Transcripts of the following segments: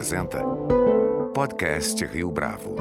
apresenta Podcast Rio Bravo.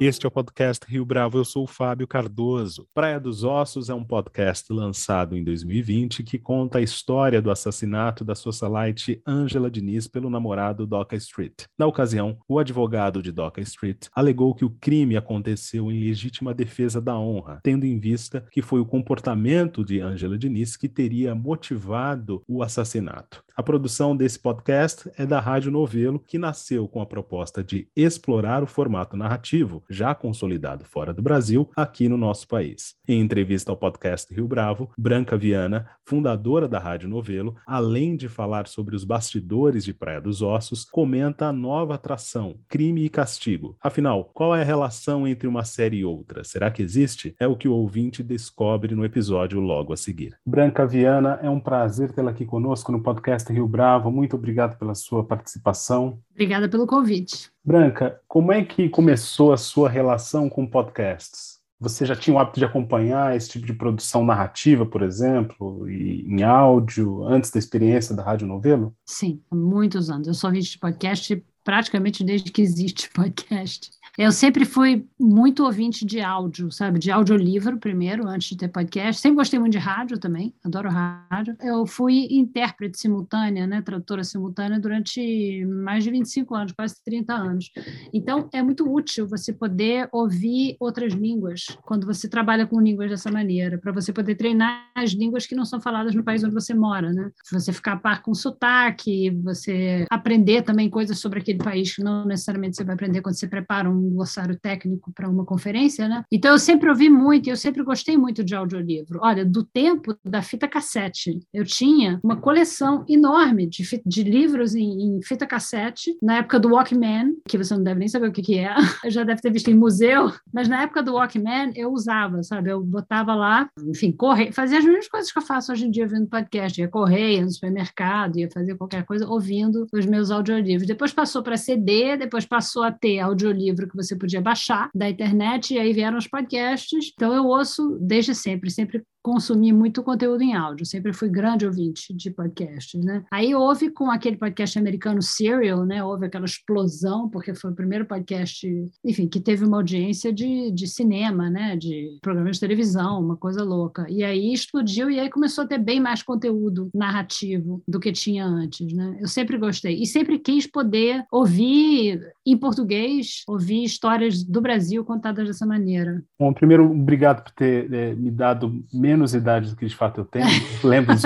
Este é o podcast Rio Bravo, eu sou o Fábio Cardoso. Praia dos Ossos é um podcast lançado em 2020 que conta a história do assassinato da socialite Angela Diniz pelo namorado Doca Street. Na ocasião, o advogado de Doca Street alegou que o crime aconteceu em legítima defesa da honra, tendo em vista que foi o comportamento de Angela Diniz que teria motivado o assassinato. A produção desse podcast é da Rádio Novelo, que nasceu com a proposta de explorar o formato narrativo, já consolidado fora do Brasil, aqui no nosso país. Em entrevista ao podcast Rio Bravo, Branca Viana, fundadora da Rádio Novelo, além de falar sobre os bastidores de Praia dos Ossos, comenta a nova atração, Crime e Castigo. Afinal, qual é a relação entre uma série e outra? Será que existe? É o que o ouvinte descobre no episódio logo a seguir. Branca Viana, é um prazer tê-la aqui conosco no podcast Rio Bravo. Muito obrigado pela sua participação. Obrigada pelo convite. Branca, como é que começou a sua relação com podcasts? Você já tinha o hábito de acompanhar esse tipo de produção narrativa, por exemplo, e em áudio, antes da experiência da Rádio Novelo? Sim, há muitos anos. Eu sou ouvinte de podcast praticamente desde que existe podcast. Eu sempre fui muito ouvinte de áudio, sabe? De audiolivro primeiro, antes de ter podcast. Sempre gostei muito de rádio também, adoro rádio. Eu fui intérprete simultânea, né? Tradutora simultânea durante mais de 25 anos, quase 30 anos. Então, é muito útil você poder ouvir outras línguas quando você trabalha com línguas dessa maneira, para você poder treinar as línguas que não são faladas no país onde você mora, né? Você ficar a par com sotaque, você aprender também coisas sobre aquele país que não necessariamente você vai aprender quando você prepara um um glossário técnico para uma conferência, né? Então eu sempre ouvi muito, eu sempre gostei muito de audiolivro. Olha, do tempo da fita cassete, eu tinha uma coleção enorme de, de livros em, em, fita cassete, na época do Walkman, que você não deve nem saber o que, que é, já deve ter visto em museu, mas na época do Walkman eu usava, sabe? Eu botava lá, enfim, correr, fazia as mesmas coisas que eu faço hoje em dia ouvindo podcast, ia correr, ia no supermercado, ia fazer qualquer coisa ouvindo os meus audiolivros. Depois passou para CD, depois passou a ter audiolivro que você podia baixar da internet, e aí vieram os podcasts. Então eu ouço desde sempre, sempre consumi muito conteúdo em áudio, sempre fui grande ouvinte de podcasts, né? Aí houve com aquele podcast americano Serial, né? Houve aquela explosão, porque foi o primeiro podcast, enfim, que teve uma audiência de, de cinema, né? De programas de televisão, uma coisa louca. E aí explodiu e aí começou a ter bem mais conteúdo narrativo do que tinha antes, né? Eu sempre gostei e sempre quis poder ouvir em português, ouvir histórias do Brasil contadas dessa maneira. Bom, primeiro, obrigado por ter é, me dado menos idade do que de fato eu tenho, lembro dos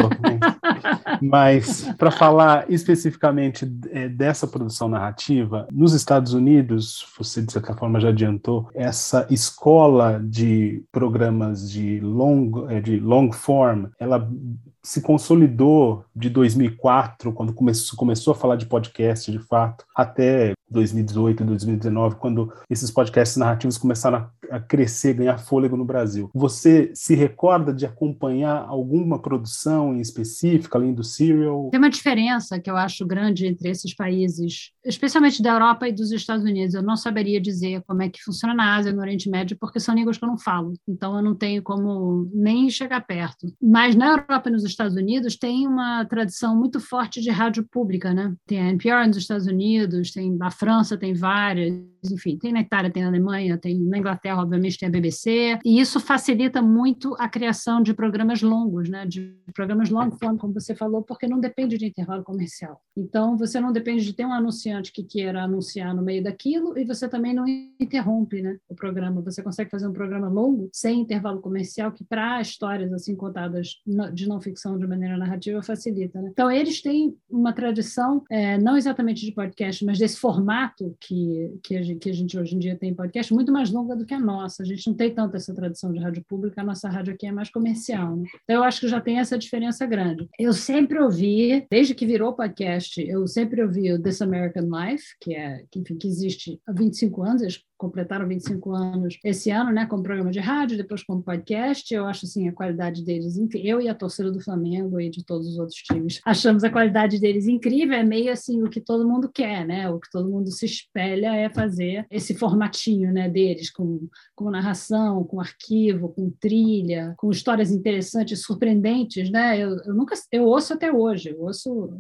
Mas, para falar especificamente é, dessa produção narrativa, nos Estados Unidos, você de certa forma já adiantou, essa escola de programas de long, é, de long form, ela se consolidou de 2004, quando começou, começou a falar de podcast de fato, até 2018, 2019, quando esses podcasts narrativos começaram a, crescer, ganhar fôlego no Brasil. Você se recorda de acompanhar alguma produção em específica, além do Serial? Tem uma diferença que eu acho grande entre esses países, especialmente da Europa e dos Estados Unidos. Eu não saberia dizer como é que funciona na Ásia, no Oriente Médio, porque são línguas que eu não falo. Então eu não tenho como nem chegar perto. Mas na Europa e nos Estados Unidos tem uma tradição muito forte de rádio pública, né? Tem a NPR nos Estados Unidos, tem a França tem várias, enfim, tem na Itália, tem na Alemanha, tem na Inglaterra, obviamente, tem a BBC, e isso facilita muito a criação de programas longos, né, de programas long form, como você falou, porque não depende de intervalo comercial. Então, você não depende de ter um anunciante que queira anunciar no meio daquilo, e você também não interrompe, né, o programa. Você consegue fazer um programa longo, sem intervalo comercial, que para histórias assim contadas de não ficção de maneira narrativa facilita, né? Então, eles têm uma tradição, é, não exatamente de podcast, mas desse formato que, que a, gente, que, a gente, hoje em dia tem podcast muito mais longa do que a nossa. A gente não tem tanto essa tradição de rádio pública, a nossa rádio aqui é mais comercial. Né? Então, eu acho que já tem essa diferença grande. Eu sempre ouvi, desde que virou podcast, eu sempre ouvi o This American Life, que é que, enfim, que existe há 25 anos, completaram 25 anos esse ano, né, como programa de rádio, depois como podcast. Eu acho assim a qualidade deles, eu e a torcida do Flamengo e de todos os outros times, achamos a qualidade deles incrível. É meio assim o que todo mundo quer, né? O que todo mundo se espelha é fazer esse formatinho, né, deles com, com narração, com arquivo, com trilha, com histórias interessantes, surpreendentes, né? Eu, eu nunca, eu ouço até hoje, eu ouço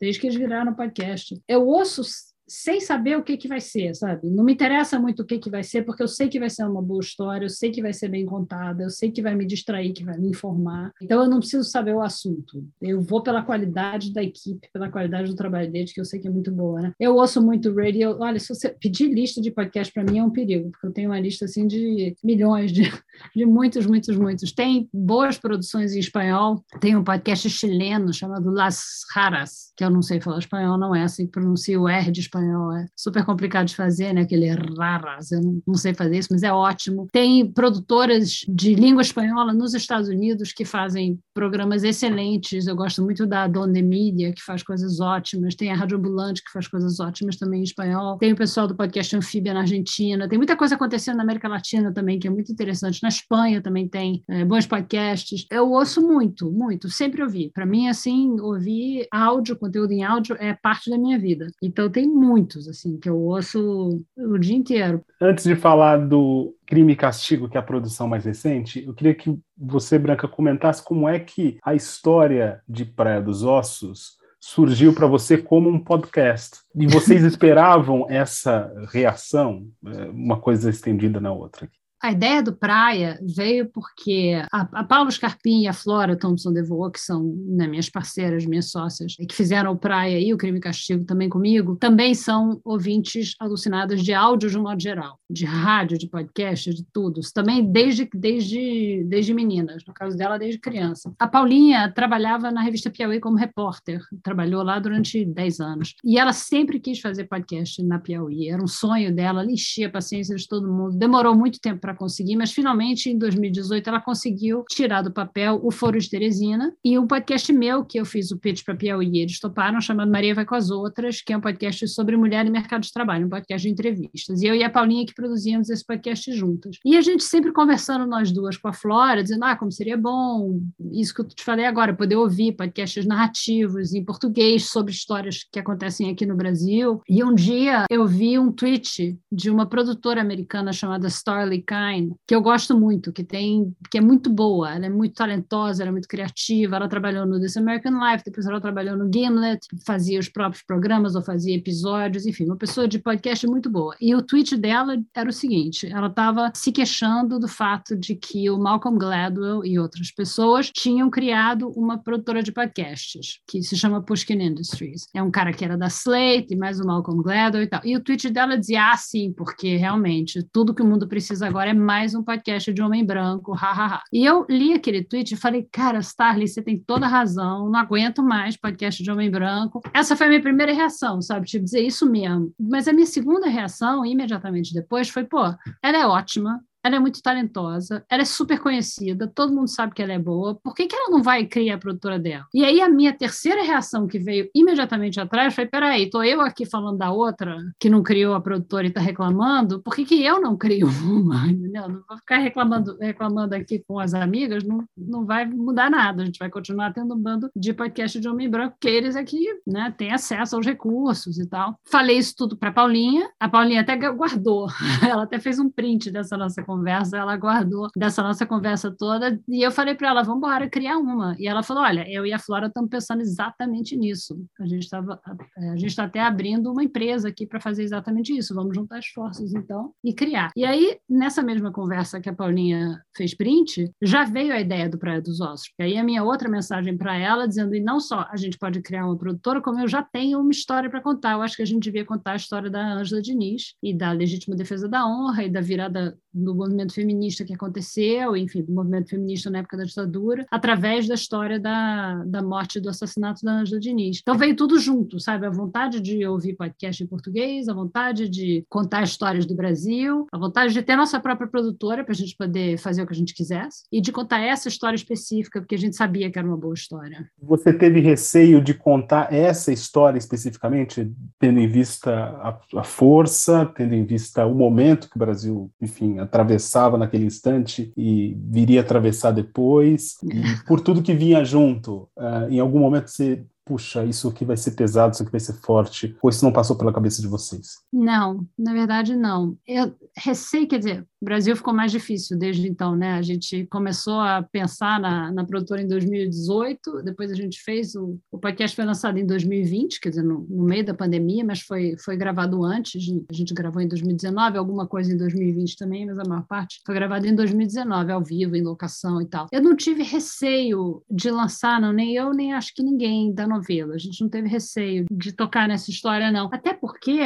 desde que eles viraram podcast. Eu ouço sem saber o que, que vai ser, sabe? Não me interessa muito o que, que vai ser, porque eu sei que vai ser uma boa história, eu sei que vai ser bem contada, eu sei que vai me distrair, que vai me informar. Então eu não preciso saber o assunto. Eu vou pela qualidade da equipe, pela qualidade do trabalho deles, que eu sei que é muito boa, né? Eu ouço muito radio. Olha, se você pedir lista de podcast para mim é um perigo, porque eu tenho uma lista assim de milhões, de, de muitos, muitos, muitos. Tem boas produções em espanhol, tem um podcast chileno chamado Las Raras, que eu não sei falar espanhol, não é assim que pronuncia o R de espanhol espanhol é super complicado de fazer, né? Aquele raras, eu não, não sei fazer isso, mas é ótimo. Tem produtoras de língua espanhola nos Estados Unidos que fazem programas excelentes. Eu gosto muito da Donde Media, que faz coisas ótimas. Tem a Rádio Ambulante, que faz coisas ótimas também em espanhol. Tem o pessoal do podcast Anfíbia na Argentina. Tem muita coisa acontecendo na América Latina também, que é muito interessante. Na Espanha também tem é, bons podcasts. Eu ouço muito, muito. Sempre ouvi. Para mim, assim, ouvir áudio, conteúdo em áudio, é parte da minha vida. Então, tem muitos, assim, que eu ouço o dia inteiro. Antes de falar do Crime e Castigo, que é a produção mais recente, eu queria que você, Branca, comentasse como é que a história de Praia dos Ossos surgiu para você como um podcast. E vocês esperavam essa reação, é, uma coisa estendida na outra? A ideia do Praia veio porque a, a Paula Scarpim e a Flora Thompson DeVoe, que são né, minhas parceiras, minhas sócias, e que fizeram o Praia e o Crime e Castigo também comigo, também são ouvintes alucinadas de áudio de um modo geral, de rádio, de podcast, de tudo. Também desde, desde, desde meninas, no caso dela, desde criança. A Paulinha trabalhava na revista Piauí como repórter, trabalhou lá durante 10 anos. E ela sempre quis fazer podcast na Piauí, era um sonho dela, ela enchia a paciência de todo mundo. Demorou muito tempo para conseguir, mas finalmente em 2018 ela conseguiu tirar do papel o Foro de Teresina e um podcast meu que eu fiz o pitch para Piauí, eles toparam, chamado Maria Vai com as Outras, que é um podcast sobre mulher e mercado de trabalho, um podcast de entrevistas. E eu e a Paulinha que produzíamos esse podcast juntas. E a gente sempre conversando nós duas com a Flora, dizendo, ah, como seria bom, isso que eu te falei agora, poder ouvir podcasts narrativos em português sobre histórias que acontecem aqui no Brasil. E um dia eu vi um tweet de uma produtora americana chamada Starley Que eu gosto muito, que tem, que é muito boa, ela é muito talentosa, ela é muito criativa, ela trabalhou no This American Life, depois ela trabalhou no Gimlet, fazia os próprios programas ou fazia episódios, enfim, uma pessoa de podcast muito boa. E o tweet dela era o seguinte, ela estava se queixando do fato de que o Malcolm Gladwell e outras pessoas tinham criado uma produtora de podcasts, que se chama Pushkin Industries. É um cara que era da Slate, mais o Malcolm Gladwell e tal. E o tweet dela dizia, ah, sim, porque realmente tudo que o mundo precisa agora é mais um podcast de homem branco, hahaha. E eu li aquele tweet e falei, cara, Starly, você tem toda razão, não aguento mais podcast de homem branco. Essa foi a minha primeira reação, sabe? Tipo, dizer isso mesmo. Mas a minha segunda reação, imediatamente depois, foi, pô, ela é ótima, ela é muito talentosa, ela é super conhecida, todo mundo sabe que ela é boa, por que, que ela não vai criar a produtora dela? E aí a minha terceira reação que veio imediatamente atrás foi, peraí, tô eu aqui falando da outra que não criou a produtora e está reclamando, por que, que eu não crio uma? Entendeu? Não vou ficar reclamando, reclamando aqui com as amigas, não, não vai mudar nada, a gente vai continuar tendo um bando de podcast de homem branco, que eles aqui né, têm acesso aos recursos e tal. Falei isso tudo para Paulinha, a Paulinha até guardou, ela até fez um print dessa nossa conversa conversa, ela guardou dessa nossa conversa toda. E eu falei para ela, vamos embora criar uma. E ela falou, olha, eu e a Flora estamos pensando exatamente nisso. A gente estava, a gente está até abrindo uma empresa aqui para fazer exatamente isso. Vamos juntar esforços então e criar. E aí nessa mesma conversa que a Paulinha fez print, já veio a ideia do Praia dos Ossos. E aí a minha outra mensagem para ela dizendo, e não só a gente pode criar uma produtora, como eu já tenho uma história para contar. Eu acho que a gente devia contar a história da Ângela Diniz e da legítima defesa da honra e da virada do movimento feminista que aconteceu, enfim, do movimento feminista na época da ditadura, através da história da, da morte e do assassinato da Ângela Diniz. Então veio tudo junto, sabe? A vontade de ouvir podcast em português, a vontade de contar histórias do Brasil, a vontade de ter nossa própria produtora para a gente poder fazer o que a gente quisesse e de contar essa história específica, porque a gente sabia que era uma boa história. Você teve receio de contar essa história especificamente, tendo em vista a, a força, tendo em vista o momento que o Brasil, enfim, atravessava naquele instante e viria atravessar depois, e por tudo que vinha junto, uh, em algum momento você puxa, isso aqui vai ser pesado, isso aqui vai ser forte, ou isso não passou pela cabeça de vocês? Não, na verdade não. Eu receio, quer dizer, o Brasil ficou mais difícil desde então, né? A gente começou a pensar na, na produtora em 2018, depois a gente fez, o, o podcast foi lançado em 2020, quer dizer, no, no meio da pandemia, mas foi, foi gravado antes, a gente gravou em 2019, alguma coisa em 2020 também, mas a maior parte foi gravada em 2019, ao vivo, em locação e tal. Eu não tive receio de lançar, não, nem eu, nem acho que ninguém da novela. A gente não teve receio de tocar nessa história, não. Até porque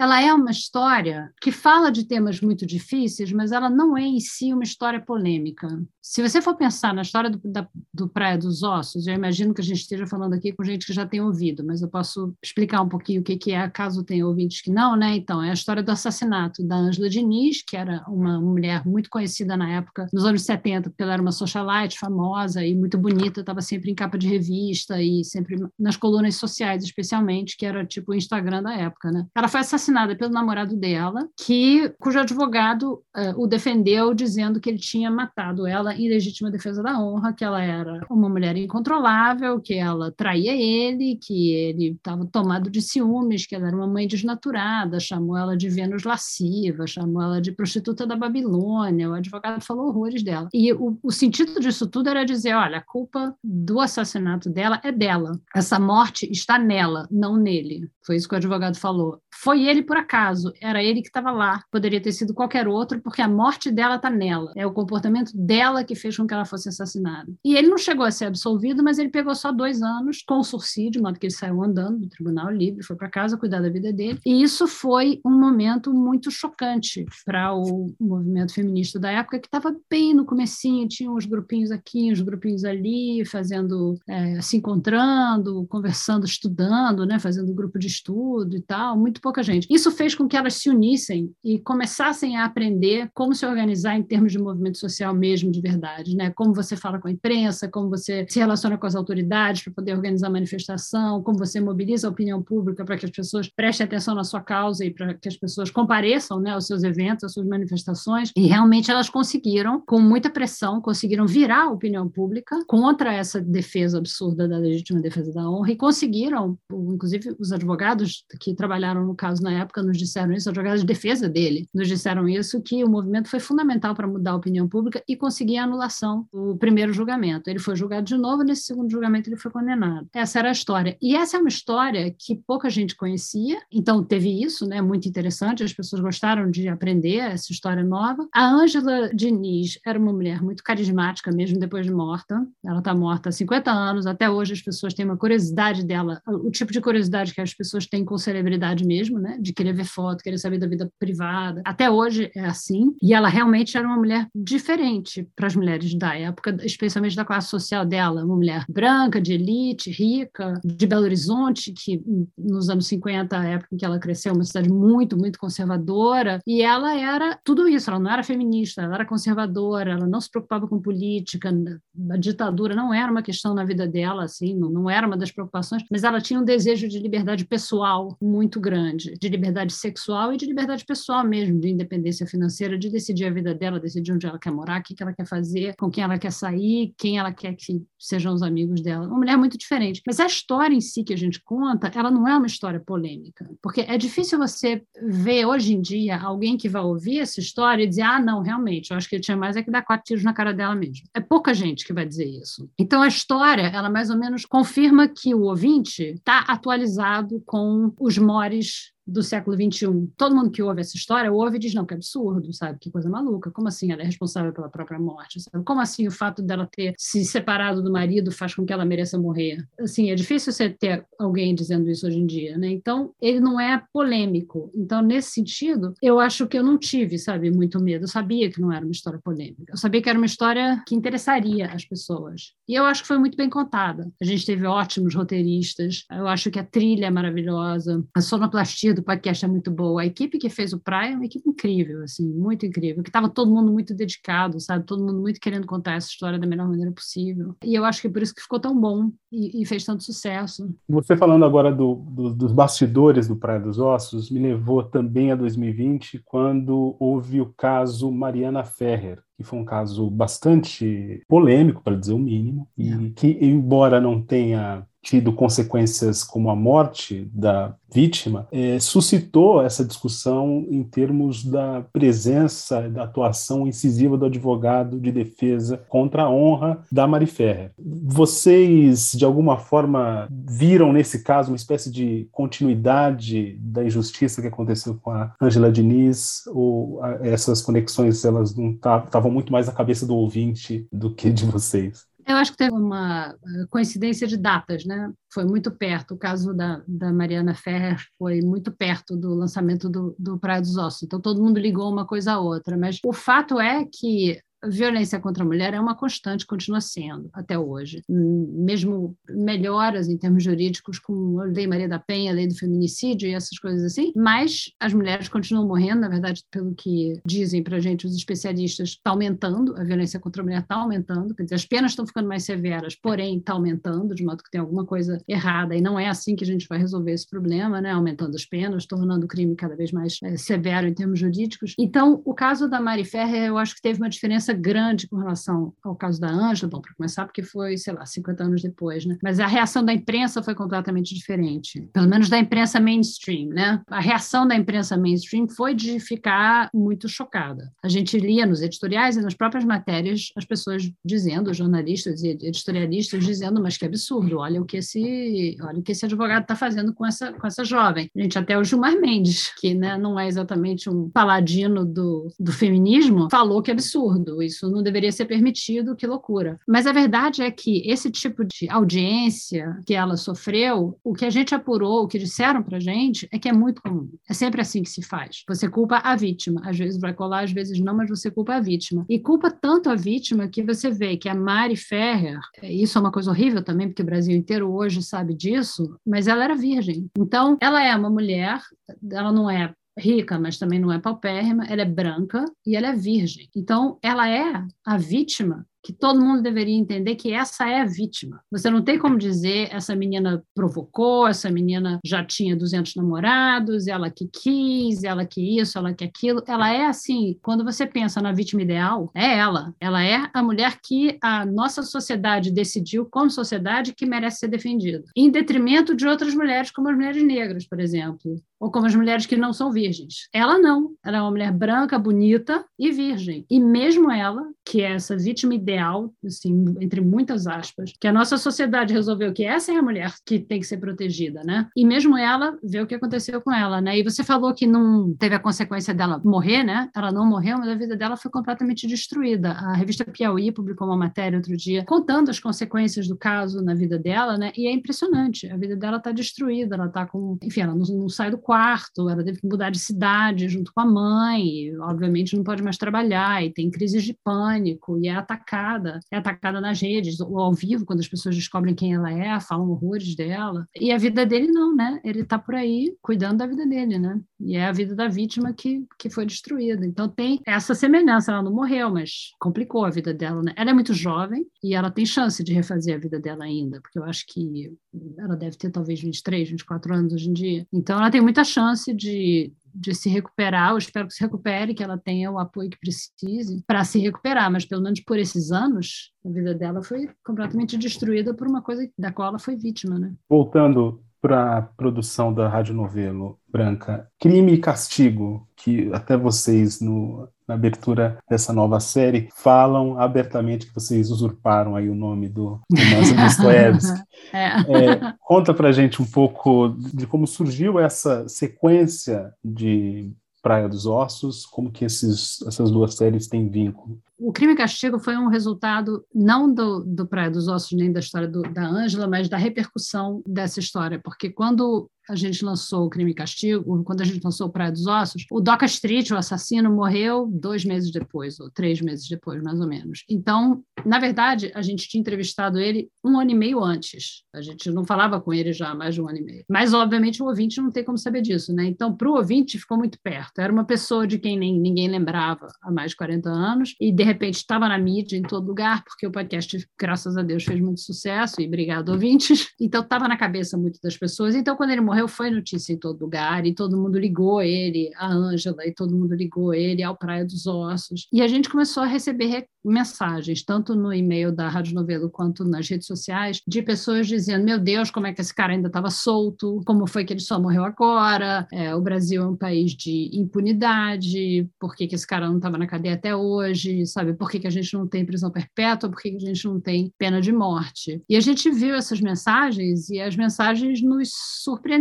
ela é uma história que fala de temas muito difíceis, mas ela não é em si uma história polêmica. Se você for pensar na história do, da, do Praia dos Ossos, eu imagino que a gente esteja falando aqui com gente que já tem ouvido, mas eu posso explicar um pouquinho o que, que é, caso tenha ouvintes que não, né? Então, é a história do assassinato da Ângela Diniz, que era uma mulher muito conhecida na época, nos anos 70, porque ela era uma socialite famosa e muito bonita, estava sempre em capa de revista e sempre nas colunas sociais, especialmente, que era tipo o Instagram da época, né? Ela foi assassinada assassinada pelo namorado dela, que cujo advogado uh, o defendeu dizendo que ele tinha matado ela em legítima defesa da honra, que ela era uma mulher incontrolável, que ela traía ele, que ele estava tomado de ciúmes, que ela era uma mãe desnaturada, chamou ela de Vênus lasciva, chamou ela de prostituta da Babilônia. O advogado falou horrores dela. E o, o sentido disso tudo era dizer: olha, a culpa do assassinato dela é dela. Essa morte está nela, não nele. Foi isso que o advogado falou. Foi ele por acaso, era ele que estava lá. Poderia ter sido qualquer outro, porque a morte dela está nela. É o comportamento dela que fez com que ela fosse assassinada. E ele não chegou a ser absolvido, mas ele pegou só dois anos com sursi, de modo que ele saiu andando do tribunal livre, foi para casa cuidar da vida dele. E isso foi um momento muito chocante para o movimento feminista da época, que estava bem no comecinho, tinha uns grupinhos aqui, uns grupinhos ali, fazendo, é, se encontrando, conversando, estudando, né, fazendo grupo de estudo e tal, muito pouca gente. Isso fez com que elas se unissem e começassem a aprender como se organizar em termos de movimento social mesmo, de verdade, né? Como você fala com a imprensa, como você se relaciona com as autoridades para poder organizar manifestação, como você mobiliza a opinião pública para que as pessoas prestem atenção na sua causa e para que as pessoas compareçam, né, aos seus eventos, às suas manifestações. E realmente elas conseguiram, com muita pressão, conseguiram virar a opinião pública contra essa defesa absurda da legítima defesa da honra e conseguiram, inclusive os advogados que trabalharam no caso na época nos disseram isso, advogados de defesa dele nos disseram isso, que o movimento foi fundamental para mudar a opinião pública e conseguir a anulação do primeiro julgamento. Ele foi julgado de novo, nesse segundo julgamento ele foi condenado. Essa era a história. E essa é uma história que pouca gente conhecia, então teve isso, né, muito interessante, as pessoas gostaram de aprender essa história nova. A Ângela Diniz era uma mulher muito carismática, mesmo depois de morta. Ela está morta há 50 anos, até hoje as pessoas têm uma curiosidade dela, o tipo de curiosidade que as pessoas têm com celebridade mesmo, né? De querer ver foto, querer saber da vida privada. Até hoje é assim. E ela realmente era uma mulher diferente para as mulheres da época, especialmente da classe social dela. Uma mulher branca, de elite, rica, de Belo Horizonte, que nos anos 50, a época em que ela cresceu, uma cidade muito, muito conservadora. E ela era tudo isso. Ela não era feminista, ela era conservadora, ela não se preocupava com política. A ditadura não era uma questão na vida dela, assim, não, não era uma das preocupações, mas ela tinha um desejo de liberdade pessoal muito grande, de liberdade sexual e de liberdade pessoal mesmo, de independência financeira, de decidir a vida dela, decidir onde ela quer morar, o que ela quer fazer, com quem ela quer sair, quem ela quer que sejam os amigos dela. Uma mulher muito diferente. Mas a história em si que a gente conta, ela não é uma história polêmica, porque é difícil você ver hoje em dia alguém que vai ouvir essa história e dizer, ah, não, realmente, eu acho que ele tinha mais é que dar quatro tiros na cara dela mesmo. É pouca gente que vai dizer isso. Então a história, ela mais ou menos confirma que o ouvinte está atualizado com os mores do século XXI. Todo mundo que ouve essa história ouve e diz, não, que absurdo, sabe? Que coisa maluca. Como assim ela é responsável pela própria morte? Sabe? Como assim o fato dela ter se separado do marido faz com que ela mereça morrer? Assim, é difícil você ter alguém dizendo isso hoje em dia, né? Então, ele não é polêmico. Então, nesse sentido, eu acho que eu não tive, sabe, muito medo. Eu sabia que não era uma história polêmica. Eu sabia que era uma história que interessaria as pessoas. E eu acho que foi muito bem contada. A gente teve ótimos roteiristas. Eu acho que a trilha é maravilhosa. A sonoplastia do podcast é muito boa. A equipe que fez o Praia é uma equipe incrível, assim, muito incrível. Que estava todo mundo muito dedicado, sabe? Todo mundo muito querendo contar essa história da melhor maneira possível. E eu acho que é por isso que ficou tão bom e, e fez tanto sucesso. Você falando agora do, do, dos bastidores do Praia dos Ossos, me levou também a 2020, quando houve o caso Mariana Ferrer, que foi um caso bastante polêmico, para dizer o mínimo, e que, embora não tenha tido consequências como a morte da vítima, é, suscitou essa discussão em termos da presença, da atuação incisiva do advogado de defesa contra a honra da Mari. Vocês, de alguma forma, viram nesse caso uma espécie de continuidade da injustiça que aconteceu com a Angela Diniz, ou essas conexões elas não estavam muito mais na cabeça do ouvinte do que de vocês? Eu acho que teve uma eh, coincidência de datas, né? Foi muito perto. O caso da, da Mariana Ferrer foi muito perto do lançamento do, do Praia dos Ossos. Então, todo mundo ligou uma coisa a outra. Mas o fato é que violência contra a mulher é uma constante, continua sendo até hoje. Mesmo melhoras em termos jurídicos com a Lei Maria da Penha, a Lei do Feminicídio e essas coisas assim, mas as mulheres continuam morrendo, na verdade, pelo que dizem para a gente os especialistas, está aumentando, a violência contra a mulher está aumentando, quer dizer, as penas estão ficando mais severas, porém está aumentando, de modo que tem alguma coisa errada, e não é assim que a gente vai resolver esse problema, né? aumentando as penas, tornando o crime cada vez mais é, severo em termos jurídicos. Então, o caso da Mari Ferrer, eu acho que teve uma diferença diferença grande com relação ao caso da Ângela, bom, para começar, porque foi, sei lá, 50 anos depois, né? Mas a reação da imprensa foi completamente diferente, pelo menos da imprensa mainstream, né? A reação da imprensa mainstream foi de ficar muito chocada. A gente lia nos editoriais e nas próprias matérias as pessoas dizendo, jornalistas e editorialistas dizendo, mas que absurdo, olha o que esse, olha o que esse advogado está fazendo com essa, com essa jovem. A gente até o Gilmar Mendes, que né, não é exatamente um paladino do, do feminismo, falou que é absurdo isso não deveria ser permitido, que loucura. Mas a verdade é que esse tipo de audiência que ela sofreu, o que a gente apurou, o que disseram para gente, é que é muito comum. É sempre assim que se faz. Você culpa a vítima. Às vezes vai colar, às vezes não, mas você culpa a vítima. E culpa tanto a vítima que você vê que a Mari Ferrer, isso é uma coisa horrível também, porque o Brasil inteiro hoje sabe disso, mas ela era virgem. Então, ela é uma mulher, ela não é rica, mas também não é paupérrima, ela é branca e ela é virgem. Então, ela é a vítima que todo mundo deveria entender que essa é a vítima. Você não tem como dizer essa menina provocou, essa menina já tinha 200 namorados, ela que quis, ela que isso, ela que aquilo. Ela é assim, quando você pensa na vítima ideal, é ela. Ela é a mulher que a nossa sociedade decidiu como sociedade que merece ser defendida, em detrimento de outras mulheres, como as mulheres negras, por exemplo, ou como as mulheres que não são virgens. Ela não. Ela é uma mulher branca, bonita e virgem. E mesmo ela, que é essa vítima ideal, assim, entre muitas aspas, que a nossa sociedade resolveu que essa é a mulher que tem que ser protegida, né? E mesmo ela vê o que aconteceu com ela, né? E você falou que não teve a consequência dela morrer, né? Ela não morreu, mas a vida dela foi completamente destruída. A revista Piauí publicou uma matéria outro dia contando as consequências do caso na vida dela, né? E é impressionante. A vida dela está destruída, ela está com, enfim, ela não, não sai do quarto, ela teve que mudar de cidade junto com a mãe, e, obviamente não pode mais trabalhar e tem crises de pânico e é atacada, é atacada nas redes, ou ao vivo, quando as pessoas descobrem quem ela é, falam horrores dela. E a vida dele não, né? Ele está por aí cuidando da vida dele, né? E é a vida da vítima que, que foi destruída. Então tem essa semelhança, ela não morreu, mas complicou a vida dela, né? Ela é muito jovem e ela tem chance de refazer a vida dela ainda, porque eu acho que ela deve ter talvez 23, 24 anos hoje em dia. Então ela tem muita chance de, de se recuperar, eu espero que se recupere, que ela tenha o apoio que precise para se recuperar, mas pelo menos por esses anos, a vida dela foi completamente destruída por uma coisa da qual ela foi vítima, né? Voltando para a produção da Rádio Novelo Branca, Crime e Castigo, que até vocês no na abertura dessa nova série, falam abertamente que vocês usurparam aí o nome do romance Dostoiévski. é. é, conta pra gente um pouco de como surgiu essa sequência de Praia dos Ossos, como que esses, essas duas séries têm vínculo? O Crime e Castigo foi um resultado não do, do Praia dos Ossos nem da história do, da Ângela, mas da repercussão dessa história, porque quando a gente lançou o Crime e Castigo, quando a gente lançou o Praia dos Ossos, o Doca Street, o assassino, morreu dois meses depois, ou três meses depois, mais ou menos. Então, na verdade, a gente tinha entrevistado ele um ano e meio antes. A gente não falava com ele já há mais de um ano e meio. Mas, obviamente, o ouvinte não tem como saber disso, né? Então, para o ouvinte, ficou muito perto. Era uma pessoa de quem nem, ninguém lembrava há mais de 40 anos, e, de repente, estava na mídia, em todo lugar, porque o podcast, graças a Deus, fez muito sucesso, e obrigado, ouvintes. Então, estava na cabeça muito das pessoas. Então, quando ele morreu, morreu foi notícia em todo lugar e todo mundo ligou ele, a Ângela, e todo mundo ligou ele ao Praia dos Ossos. E a gente começou a receber mensagens, tanto no e-mail da Rádio Novelo quanto nas redes sociais, de pessoas dizendo: Meu Deus, como é que esse cara ainda estava solto? Como foi que ele só morreu agora? É, o Brasil é um país de impunidade, por que, que esse cara não estava na cadeia até hoje? Sabe, por que, que a gente não tem prisão perpétua? Por que, que a gente não tem pena de morte? E a gente viu essas mensagens e as mensagens nos surpreenderam,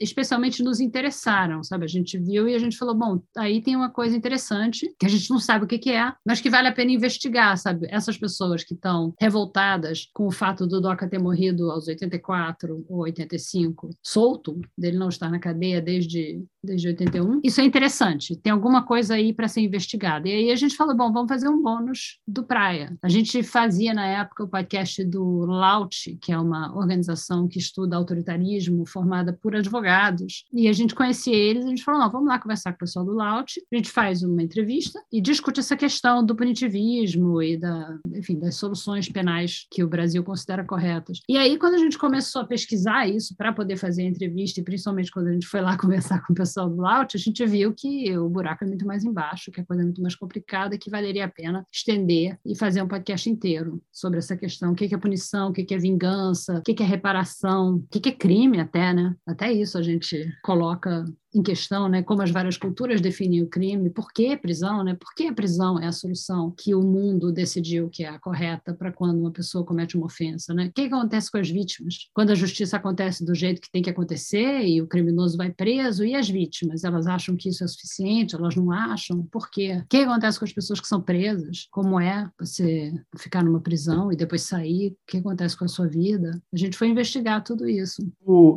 especialmente nos interessaram, sabe? A gente viu e a gente falou: Bom, aí tem uma coisa interessante que a gente não sabe o que, que é, mas que vale a pena investigar, sabe? Essas pessoas que estão revoltadas com o fato do Doca ter morrido aos 84 ou 85, solto, dele não estar na cadeia desde, desde 81. Isso é interessante, tem alguma coisa aí para ser investigada. E aí a gente falou, bom, vamos fazer um bônus do Praia. A gente fazia na época o podcast do LAUT, que é uma organização que estuda autoritarismo, formada por advogados. E a gente conhecia eles, a gente falou, não, vamos lá conversar com o pessoal do LAUT, a gente faz uma entrevista e discute essa questão do punitivismo e da, enfim, das soluções penais que o Brasil considera corretas. E aí, quando a gente começou a pesquisar isso para poder fazer a entrevista, e principalmente quando a gente foi lá conversar com o pessoal do Laut, a gente viu que o buraco é muito mais embaixo, que a coisa é muito mais complicada que valeria a pena estender e fazer um podcast inteiro sobre essa questão. O que é punição, o que é vingança, o que é reparação, o que é crime até, né? Até isso a gente coloca em questão, né, como as várias culturas definem o crime, por que prisão, né? Por que a prisão é a solução que o mundo decidiu que é a correta para quando uma pessoa comete uma ofensa, né? O que acontece com as vítimas? Quando a justiça acontece do jeito que tem que acontecer e o criminoso vai preso, e as vítimas? Elas acham que isso é suficiente? Elas não acham? Por quê? O que acontece com as pessoas que são presas? Como é você ficar numa prisão e depois sair? O que acontece com a sua vida? A gente foi investigar tudo isso.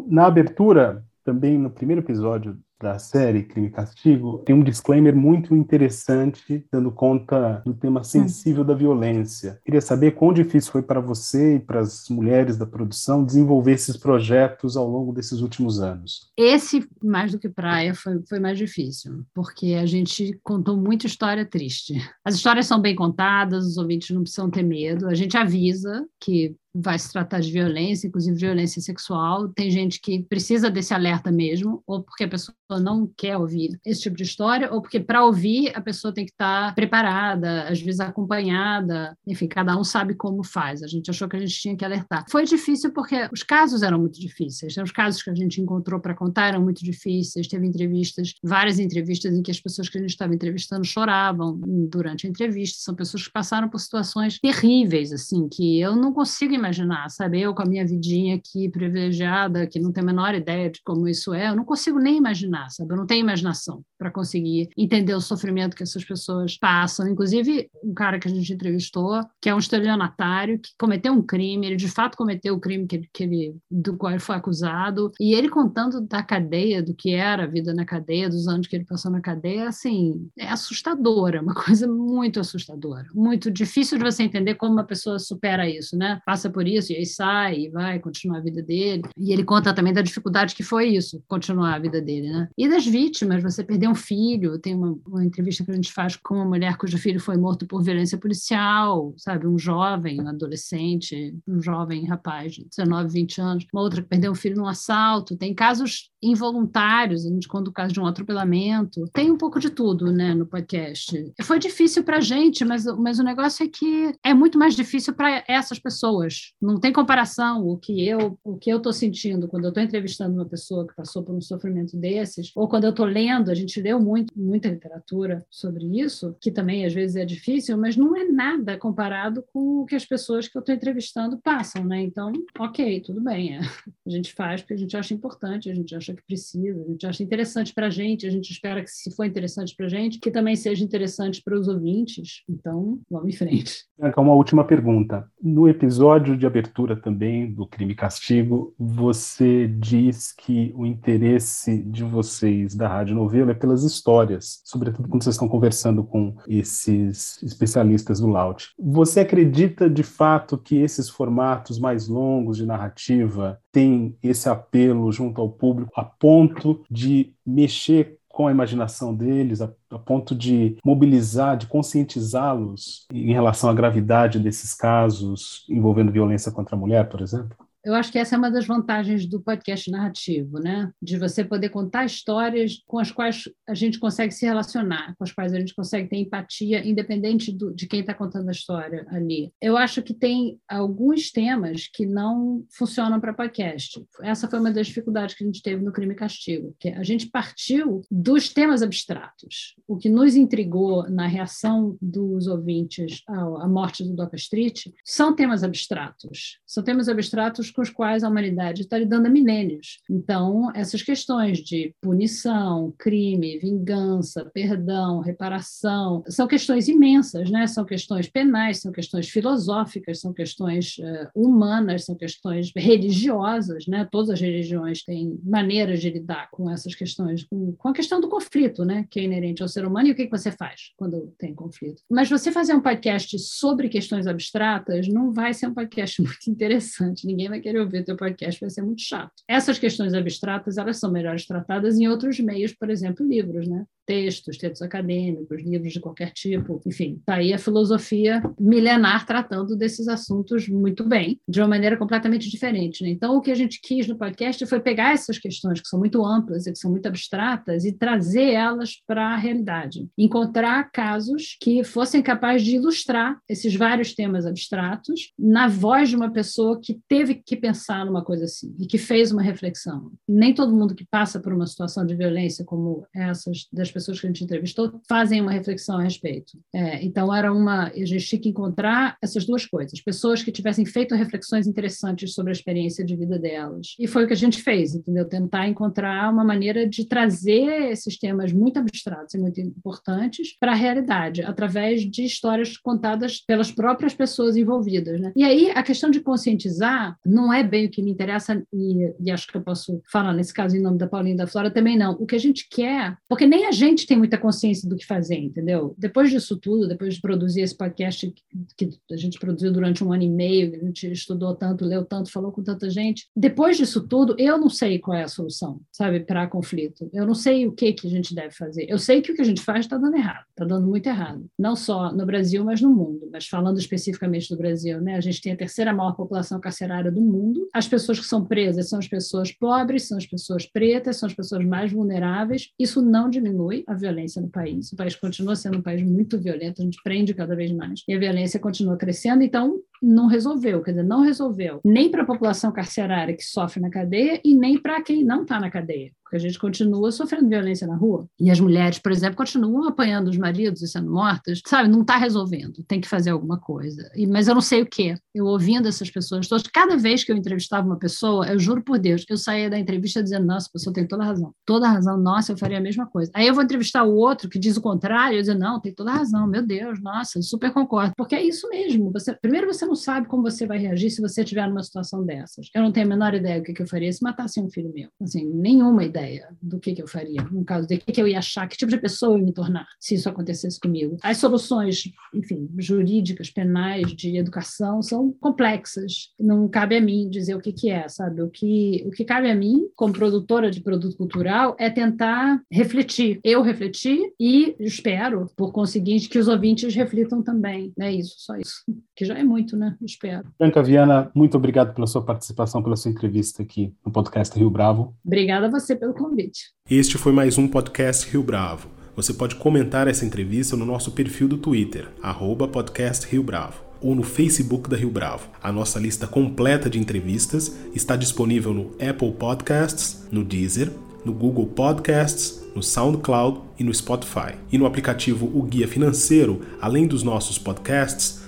Na abertura, também no primeiro episódio da série Crime e Castigo, tem um disclaimer muito interessante, dando conta do tema sensível da violência. Queria saber quão difícil foi para você e para as mulheres da produção desenvolver esses projetos ao longo desses últimos anos. Esse, mais do que praia, foi, foi mais difícil, porque a gente contou muita história triste. As histórias são bem contadas, os ouvintes não precisam ter medo, a gente avisa que vai se tratar de violência, inclusive violência sexual. Tem gente que precisa desse alerta mesmo, ou porque a pessoa não quer ouvir esse tipo de história, ou porque para ouvir a pessoa tem que estar preparada, às vezes acompanhada. Enfim, cada um sabe como faz. A gente achou que a gente tinha que alertar. Foi difícil porque os casos eram muito difíceis. Os casos que a gente encontrou para contar eram muito difíceis. Teve entrevistas, várias entrevistas em que as pessoas que a gente estava entrevistando choravam durante a entrevista. São pessoas que passaram por situações terríveis, assim, que eu não consigo imaginar, sabe? Eu com a minha vidinha aqui privilegiada, que não tenho a menor ideia de como isso é, eu não consigo nem imaginar, sabe? Eu não tenho imaginação para conseguir entender o sofrimento que essas pessoas passam. Inclusive, um cara que a gente entrevistou, que é um estelionatário, que cometeu um crime, ele de fato cometeu o crime que ele, que ele, do qual ele foi acusado, e ele contando da cadeia, do que era a vida na cadeia, dos anos que ele passou na cadeia, assim, é assustadora, uma coisa muito assustadora, muito difícil de você entender como uma pessoa supera isso, né? Passa por isso, e aí sai, e vai continuar a vida dele. E ele conta também da dificuldade que foi isso, continuar a vida dele, né? E das vítimas, você perder um filho, tem uma, uma entrevista que a gente faz com uma mulher cujo filho foi morto por violência policial, sabe? Um jovem, um adolescente, um jovem rapaz de 19, 20 anos, uma outra que perdeu um filho num assalto. Tem casos involuntários, a gente conta o caso de um atropelamento. Tem um pouco de tudo, né, no podcast. Foi difícil para a gente, mas, mas o negócio é que é muito mais difícil para essas pessoas. Não tem comparação o que eu o que eu estou sentindo quando eu estou entrevistando uma pessoa que passou por um sofrimento desses, ou quando eu estou lendo, a gente leu muito, muita literatura sobre isso, que também às vezes é difícil, mas não é nada comparado com o que as pessoas que eu estou entrevistando passam, né? Então, ok, tudo bem. É. A gente faz porque a gente acha importante, a gente acha que precisa, a gente acha interessante para a gente, a gente espera que, se for interessante para a gente, que também seja interessante para os ouvintes. Então, vamos em frente. Uma última pergunta. No episódio de abertura também do Crime e Castigo, você diz que o interesse de vocês da Rádio Novelo é pelas histórias, sobretudo quando vocês estão conversando com esses especialistas do Laut. Você acredita de fato que esses formatos mais longos de narrativa têm esse apelo junto ao público a ponto de mexer com a imaginação deles, a, a ponto de mobilizar, de conscientizá-los em relação à gravidade desses casos envolvendo violência contra a mulher, por exemplo? Eu acho que essa é uma das vantagens do podcast narrativo, né? De você poder contar histórias com as quais a gente consegue se relacionar, com as quais a gente consegue ter empatia, independente do, de quem está contando a história ali. Eu acho que tem alguns temas que não funcionam para podcast. Essa foi uma das dificuldades que a gente teve no Crime e Castigo, que a gente partiu dos temas abstratos. O que nos intrigou na reação dos ouvintes à morte do Doca Street são temas abstratos. São temas abstratos com os quais a humanidade está lidando há milênios. Então, essas questões de punição, crime, vingança, perdão, reparação, são questões imensas, né? São questões penais, são questões filosóficas, são questões uh, humanas, são questões religiosas, né? Todas as religiões têm maneiras de lidar com essas questões, com, com a questão do conflito, né? Que é inerente ao ser humano e o que, que você faz quando tem conflito. Mas você fazer um podcast sobre questões abstratas não vai ser um podcast muito interessante. Ninguém vai vai querer ouvir teu podcast, vai ser muito chato. Essas questões abstratas, elas são melhores tratadas em outros meios, por exemplo, livros, né? Textos, textos acadêmicos, livros de qualquer tipo, enfim, tá aí a filosofia milenar tratando desses assuntos muito bem, de uma maneira completamente diferente, né? Então, o que a gente quis no podcast foi pegar essas questões que são muito amplas e que são muito abstratas e trazer elas para a realidade. Encontrar casos que fossem capazes de ilustrar esses vários temas abstratos na voz de uma pessoa que teve que pensar numa coisa assim e que fez uma reflexão. Nem todo mundo que passa por uma situação de violência como essas das pessoas que a gente entrevistou fazem uma reflexão a respeito. É, então era uma a gente tinha que encontrar essas duas coisas, pessoas que tivessem feito reflexões interessantes sobre a experiência de vida delas. E foi o que a gente fez, entendeu? Tentar encontrar uma maneira de trazer esses temas muito abstratos e muito importantes para a realidade através de histórias contadas pelas próprias pessoas envolvidas, né? E aí a questão de conscientizar não é bem o que me interessa, e, e, acho que eu posso falar nesse caso em nome da Paulinha da Flora também não. O que a gente quer, porque nem a gente tem muita consciência do que fazer, entendeu? Depois disso tudo, depois de produzir esse podcast que a gente produziu durante um ano e meio, a gente estudou tanto, leu tanto, falou com tanta gente, depois disso tudo, eu não sei qual é a solução, sabe, para conflito. Eu não sei o que, que a gente deve fazer. Eu sei que o que a gente faz está dando errado, está dando muito errado. Não só no Brasil, mas no mundo. Mas falando especificamente do Brasil, né? A gente tem a terceira maior população carcerária do mundo. As pessoas que são presas são as pessoas pobres, são as pessoas pretas, são as pessoas mais vulneráveis. Isso não diminui a violência no país. O país continua sendo um país muito violento, a gente prende cada vez mais. E a violência continua crescendo, então não resolveu, quer dizer, não resolveu nem para a população carcerária que sofre na cadeia e nem para quem não está na cadeia porque a gente continua sofrendo violência na rua. E as mulheres, por exemplo, continuam apanhando os maridos e sendo mortas, sabe? Não está resolvendo, tem que fazer alguma coisa. E, mas eu não sei o que. Eu ouvindo essas pessoas todas, cada vez que eu entrevistava uma pessoa, eu juro por Deus, eu saía da entrevista dizendo: nossa, a pessoa tem toda razão. Toda razão, nossa, eu faria a mesma coisa. Aí eu vou entrevistar o outro que diz o contrário, eu dizer: não, tem toda razão, meu Deus, nossa, super concordo. Porque é isso mesmo. Você, primeiro, você não sabe como você vai reagir se você estiver numa situação dessas. Eu não tenho a menor ideia do que, que eu faria se matasse um filho meu. Assim, nenhuma ideia ideia do que, que eu faria, no caso de que, que eu ia achar, que tipo de pessoa eu ia me tornar se isso acontecesse comigo. As soluções, enfim, jurídicas, penais, de educação são complexas. Não cabe a mim dizer o que, que é, sabe? O que, o que cabe a mim, como produtora de produto cultural, é tentar refletir. Eu refletir e espero, por conseguinte, que os ouvintes reflitam também. É isso, só isso. Que já é muito, né? Espero. Branca Viana, muito obrigado pela sua participação, pela sua entrevista aqui no podcast Rio Bravo. Obrigada a você pelo convite. Este foi mais um podcast Rio Bravo. Você pode comentar essa entrevista no nosso perfil do Twitter, arroba podcast Rio Bravo, ou no Facebook da Rio Bravo. A nossa lista completa de entrevistas está disponível no Apple Podcasts, no Deezer, no Google Podcasts, no SoundCloud e no Spotify. E no aplicativo O Guia Financeiro, além dos nossos podcasts,